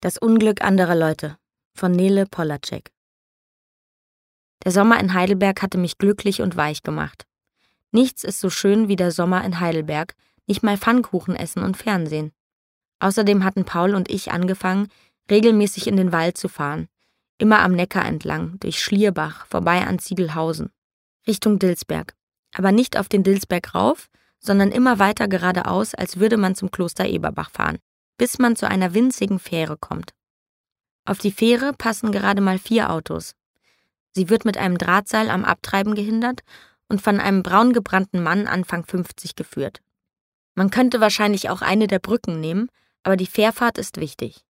Das Unglück anderer Leute von Nele Polacek. Der Sommer in Heidelberg hatte mich glücklich und weich gemacht. Nichts ist so schön wie der Sommer in Heidelberg, nicht mal Pfannkuchen essen und Fernsehen. Außerdem hatten Paul und ich angefangen, regelmäßig in den Wald zu fahren, immer am Neckar entlang, durch Schlierbach, vorbei an Ziegelhausen, Richtung Dilsberg. Aber nicht auf den Dilsberg rauf, sondern immer weiter geradeaus, als würde man zum Kloster Eberbach fahren bis man zu einer winzigen Fähre kommt. Auf die Fähre passen gerade mal vier Autos. Sie wird mit einem Drahtseil am Abtreiben gehindert und von einem braungebrannten Mann Anfang 50 geführt. Man könnte wahrscheinlich auch eine der Brücken nehmen, aber die Fährfahrt ist wichtig.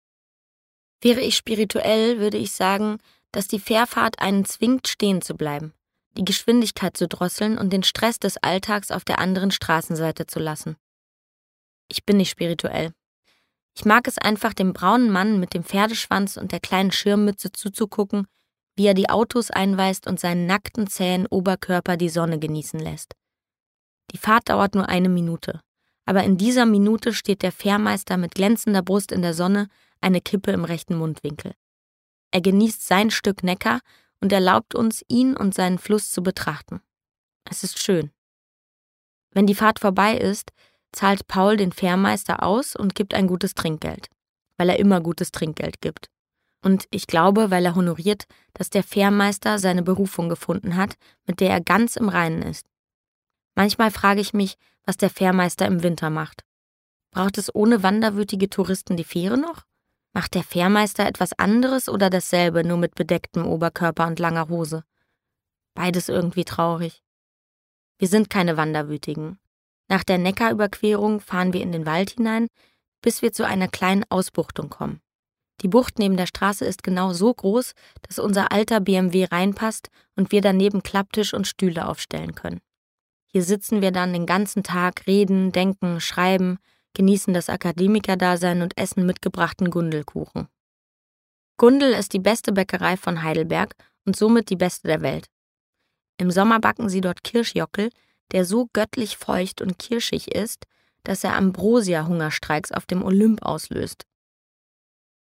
Wäre ich spirituell, würde ich sagen, dass die Fährfahrt einen zwingt, stehen zu bleiben, die Geschwindigkeit zu drosseln und den Stress des Alltags auf der anderen Straßenseite zu lassen. Ich bin nicht spirituell, ich mag es einfach, dem braunen Mann mit dem Pferdeschwanz und der kleinen Schirmmütze zuzugucken, wie er die Autos einweist und seinen nackten, zähen Oberkörper die Sonne genießen lässt. Die Fahrt dauert nur eine Minute, aber in dieser Minute steht der Fährmeister mit glänzender Brust in der Sonne, eine Kippe im rechten Mundwinkel. Er genießt sein Stück Neckar und erlaubt uns, ihn und seinen Fluss zu betrachten. Es ist schön. Wenn die Fahrt vorbei ist, zahlt Paul den Fährmeister aus und gibt ein gutes Trinkgeld, weil er immer gutes Trinkgeld gibt. Und ich glaube, weil er honoriert, dass der Fährmeister seine Berufung gefunden hat, mit der er ganz im Reinen ist. Manchmal frage ich mich, was der Fährmeister im Winter macht. Braucht es ohne wanderwütige Touristen die Fähre noch? Macht der Fährmeister etwas anderes oder dasselbe, nur mit bedecktem Oberkörper und langer Hose? Beides irgendwie traurig. Wir sind keine Wanderwütigen. Nach der Neckarüberquerung fahren wir in den Wald hinein, bis wir zu einer kleinen Ausbuchtung kommen. Die Bucht neben der Straße ist genau so groß, dass unser alter BMW reinpasst und wir daneben Klapptisch und Stühle aufstellen können. Hier sitzen wir dann den ganzen Tag, reden, denken, schreiben, genießen das Akademikerdasein und essen mitgebrachten Gundelkuchen. Gundel ist die beste Bäckerei von Heidelberg und somit die beste der Welt. Im Sommer backen sie dort Kirschjockel, der so göttlich feucht und kirschig ist, dass er Ambrosia-Hungerstreiks auf dem Olymp auslöst.